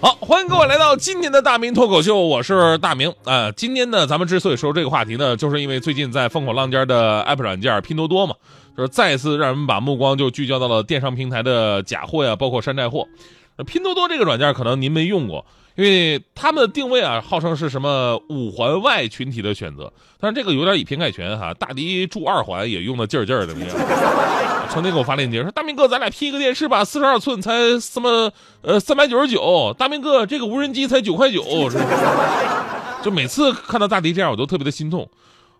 好，欢迎各位来到今天的大明脱口秀，我是大明啊、今天呢，咱们之所以说这个话题呢，就是因为最近在风口浪尖的 app 软件拼多多嘛，就是再次让人们把目光就聚焦到了电商平台的假货呀，包括山寨货。拼多多这个软件可能您没用过，因为他们的定位啊，号称是什么五环外群体的选择，但是这个有点以偏概全哈。大迪住二环也用的劲儿劲儿的，成天给我发链接说大明哥，咱俩 P 一个电视吧，四十二寸才什么呃三百九十九，大明哥这个无人机才九块九，是 就每次看到大迪这样，我都特别的心痛。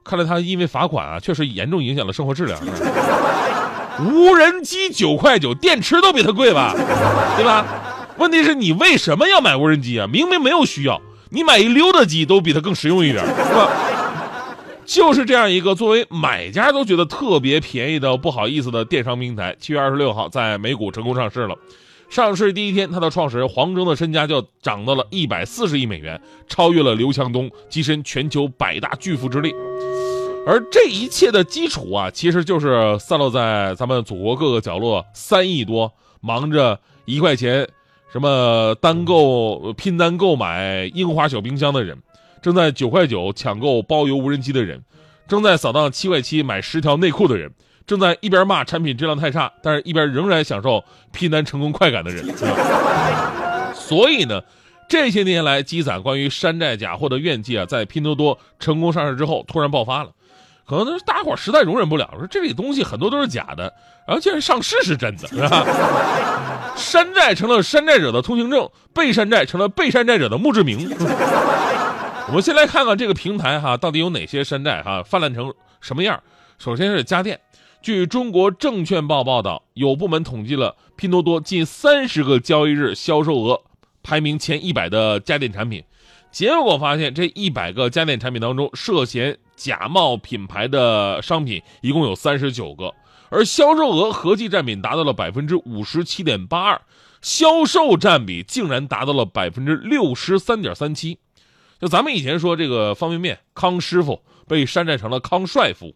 看来他因为罚款啊，确实严重影响了生活质量。无人机九块九，电池都比它贵吧，对吧？问题是你为什么要买无人机啊？明明没有需要，你买一溜达机都比它更实用一点，是吧？就是这样一个作为买家都觉得特别便宜的不好意思的电商平台，七月二十六号在美股成功上市了。上市第一天，它的创始人黄峥的身家就涨到了一百四十亿美元，超越了刘强东，跻身全球百大巨富之列。而这一切的基础啊，其实就是散落在咱们祖国各个角落，三亿多忙着一块钱什么单购、拼单购买樱花小冰箱的人，正在九块九抢购包邮无人机的人，正在扫荡七块七买十条内裤的人，正在一边骂产品质量太差，但是一边仍然享受拼单成功快感的人。所以呢，这些年来积攒关于山寨假货的怨气啊，在拼多多成功上市之后突然爆发了。可能大家伙实在容忍不了，说这里东西很多都是假的，然后竟然上市是真的，是吧？山寨成了山寨者的通行证，被山寨成了被山寨者的墓志铭。我们先来看看这个平台哈，到底有哪些山寨哈，泛滥成什么样？首先是家电，据中国证券报报道，有部门统计了拼多多近三十个交易日销售额排名前一百的家电产品，结果发现这一百个家电产品当中，涉嫌假冒品牌的商品一共有三十九个，而销售额合计占比达到了百分之五十七点八二，销售占比竟然达到了百分之六十三点三七。就咱们以前说这个方便面康师傅被山寨成了康帅傅，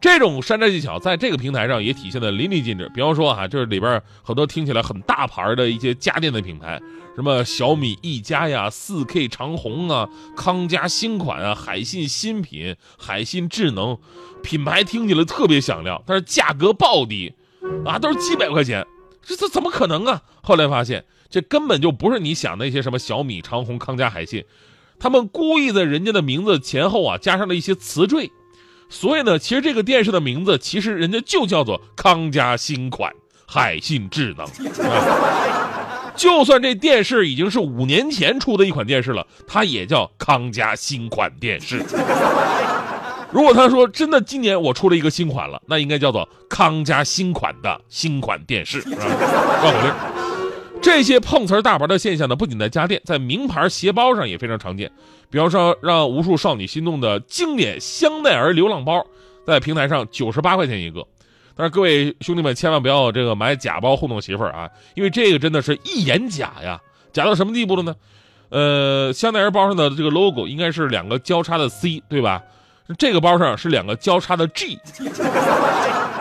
这种山寨技巧在这个平台上也体现的淋漓尽致。比方说哈、这里边很多听起来很大牌的一些家电的品牌，什么小米一加呀、四 K 长虹啊、康佳新款啊、海信新品、海信智能，品牌听起来特别响亮，但是价格暴低，啊，都是几百块钱，这这怎么可能啊？后来发现这根本就不是你想那些什么小米、长虹、康佳、海信。他们故意在人家的名字前后啊加上了一些词缀，所以呢，其实这个电视的名字其实人家就叫做康佳新款海信智能。啊 就算这电视已经是五年前出的一款电视了，它也叫康佳新款电视。如果他说真的今年我出了一个新款了，那应该叫做康佳新款的新款电视，绕口令。这些碰瓷儿大牌的现象呢，不仅在家电，在名牌鞋包上也非常常见。比方说，让无数少女心动的经典香奈儿流浪包，在平台上九十八块钱一个。但是各位兄弟们，千万不要这个买假包糊弄媳妇儿啊，因为这个真的是一眼假呀，假到什么地步了呢？呃，香奈儿包上的这个 logo 应该是两个交叉的 C，对吧？这个包上是两个交叉的 G，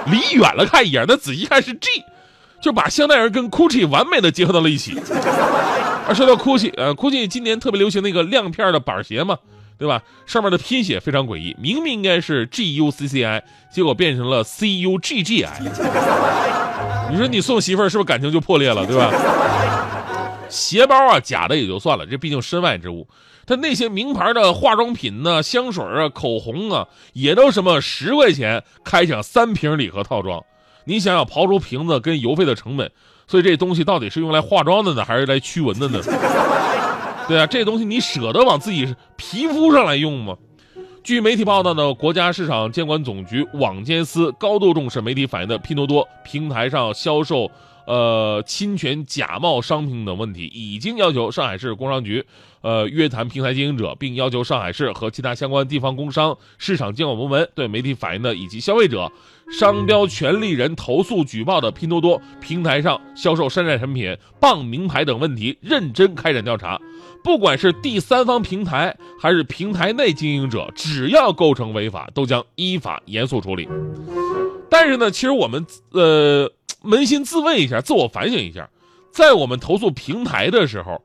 离远了看一眼，那仔细看是 G。就把香奈儿跟 GUCCI 完美的结合到了一起。而 说到 GUCCI，呃，GUCCI 今年特别流行那个亮片的板鞋嘛，对吧？上面的拼写非常诡异，明明应该是 G U C C I，结果变成了 C U G G I。你说你送媳妇儿是不是感情就破裂了，对吧？鞋包啊，假的也就算了，这毕竟身外之物。但那些名牌的化妆品呢、香水啊、口红啊，也都什么十块钱开抢三瓶礼盒套装。你想想，刨出瓶子跟邮费的成本，所以这东西到底是用来化妆的呢，还是来驱蚊的呢？对啊，这东西你舍得往自己皮肤上来用吗？据媒体报道呢，国家市场监管总局网监司高度重视媒体反映的拼多多平台上销售呃侵权假冒商品等问题，已经要求上海市工商局呃约谈平台经营者，并要求上海市和其他相关地方工商市场监管部门对媒体反映的以及消费者、商标权利人投诉举报的拼多多平台上销售山寨产品、傍名牌等问题认真开展调查。不管是第三方平台还是平台内经营者，只要构成违法，都将依法严肃处理。但是呢，其实我们呃扪心自问一下，自我反省一下，在我们投诉平台的时候，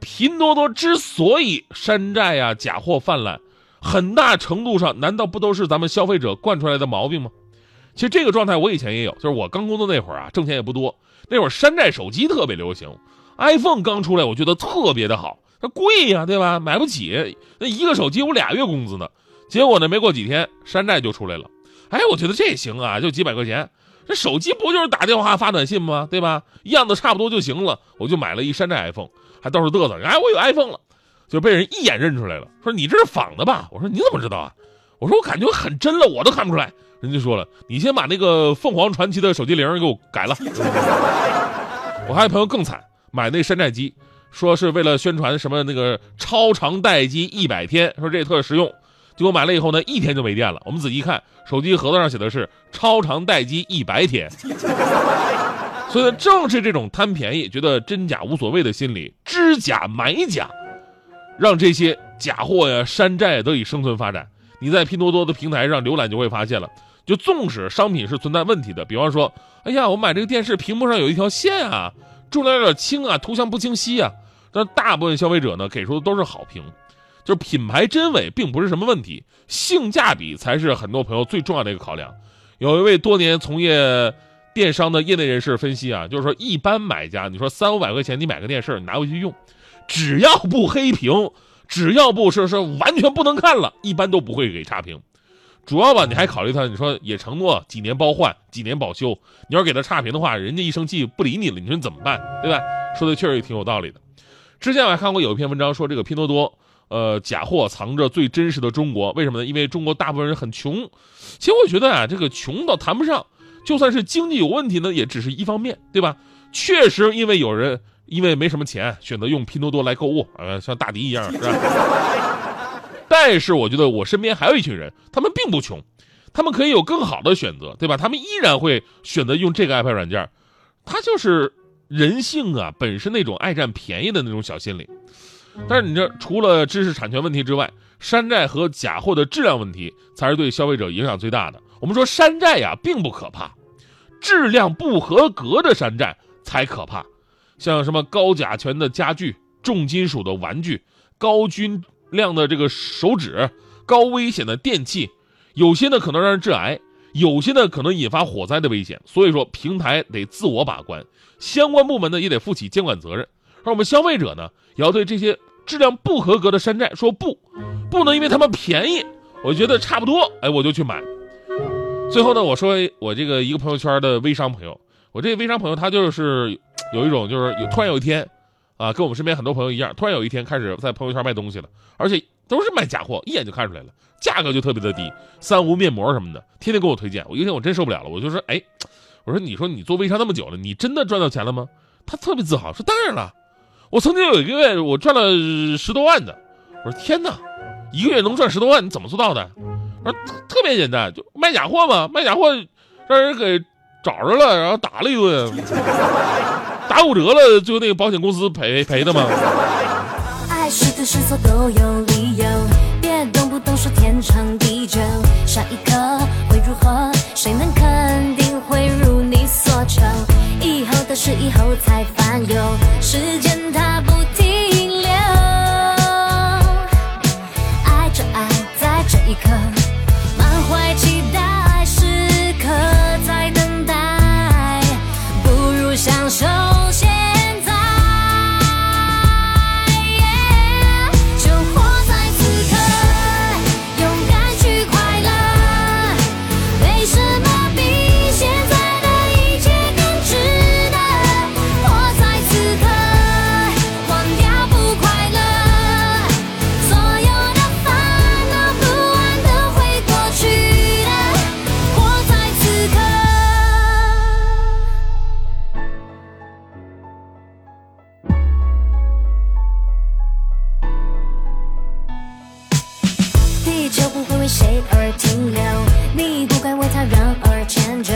拼多多之所以山寨啊、假货泛滥，很大程度上难道不都是咱们消费者惯出来的毛病吗？其实这个状态我以前也有，就是我刚工作那会儿啊，挣钱也不多，那会儿山寨手机特别流行，iPhone 刚出来，我觉得特别的好，它贵呀，对吧？买不起，那一个手机我俩月工资呢。结果呢，没过几天，山寨就出来了。哎，我觉得这行啊，就几百块钱，这手机不就是打电话发短信吗？对吧？样子差不多就行了，我就买了一山寨 iPhone，还到处嘚瑟，哎，我有 iPhone 了，就被人一眼认出来了，说你这是仿的吧？我说你怎么知道啊？我说我感觉很真了，我都看不出来。人家说了，你先把那个凤凰传奇的手机铃给我改了。我还有朋友更惨，买那山寨机，说是为了宣传什么那个超长待机一百天，说这特实用。结果买了以后呢，一天就没电了。我们仔细看，手机盒子上写的是超长待机一百天。所以呢，正是这种贪便宜、觉得真假无所谓的心理，知假买假，让这些假货呀、山寨得以生存发展。你在拼多多的平台上浏览就会发现了，就纵使商品是存在问题的，比方说，哎呀，我买这个电视屏幕上有一条线啊，重量有点轻啊，图像不清晰啊，但大部分消费者呢给出的都是好评。就是品牌真伪并不是什么问题，性价比才是很多朋友最重要的一个考量。有一位多年从业电商的业内人士分析啊，就是说一般买家，你说三五百块钱你买个电视，你拿回去用，只要不黑屏，只要不是说完全不能看了，一般都不会给差评。主要吧，你还考虑他，你说也承诺几年包换、几年保修，你要给他差评的话，人家一生气不理你了，你说你怎么办？对吧？说的确实也挺有道理的。之前我还看过有一篇文章说这个拼多多。呃，假货藏着最真实的中国，为什么呢？因为中国大部分人很穷。其实我觉得啊，这个穷倒谈不上，就算是经济有问题呢，也只是一方面，对吧？确实，因为有人因为没什么钱，选择用拼多多来购物，呃，像大迪一样，是吧？但是我觉得我身边还有一群人，他们并不穷，他们可以有更好的选择，对吧？他们依然会选择用这个 iPad 软件，他就是人性啊，本身那种爱占便宜的那种小心理。但是你这除了知识产权问题之外，山寨和假货的质量问题才是对消费者影响最大的。我们说山寨呀并不可怕，质量不合格的山寨才可怕。像什么高甲醛的家具、重金属的玩具、高均量的这个手指、高危险的电器，有些呢可能让人致癌，有些呢可能引发火灾的危险。所以说平台得自我把关，相关部门呢也得负起监管责任。而我们消费者呢，也要对这些质量不合格的山寨说不，不能因为他们便宜，我觉得差不多，哎，我就去买。最后呢，我说我这个一个朋友圈的微商朋友，我这个微商朋友他就是有一种就是有突然有一天，啊，跟我们身边很多朋友一样，突然有一天开始在朋友圈卖东西了，而且都是卖假货，一眼就看出来了，价格就特别的低，三无面膜什么的，天天给我推荐。我有一天我真受不了了，我就说，哎，我说你说你做微商那么久了，你真的赚到钱了吗？他特别自豪说，当然了。我曾经有一个月，我赚了十多万的。我说天哪，一个月能赚十多万，你怎么做到的？说特别简单，就卖假货嘛，卖假货让人给找着了，然后打了一顿，打五折了，最后那个保险公司赔赔的嘛。爱是对是错都有理由，别动不动说天长地久，下一刻会如何？谁能肯定会如你所求？以后的事以后才烦忧，时间。地球不会为谁而停留，你不该为他人而迁就。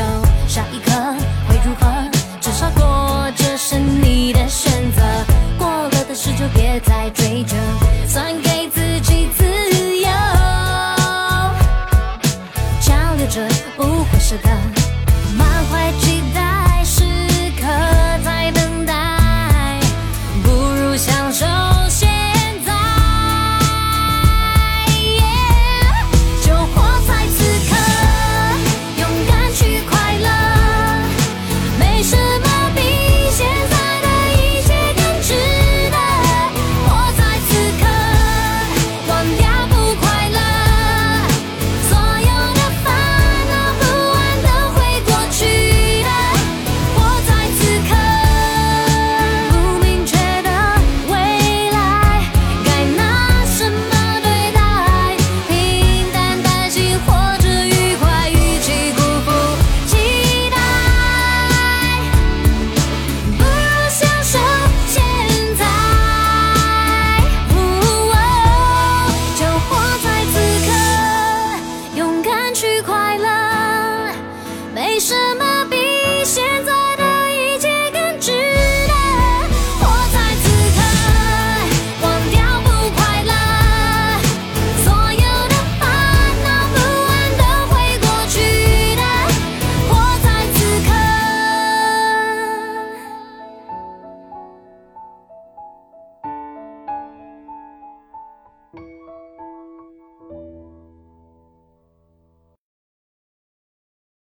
下一刻会如何？至少过，这是你的选择。过了的事就别再追究，算给自己自由。交流着，不会舍得。